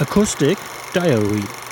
Acoustic Diary.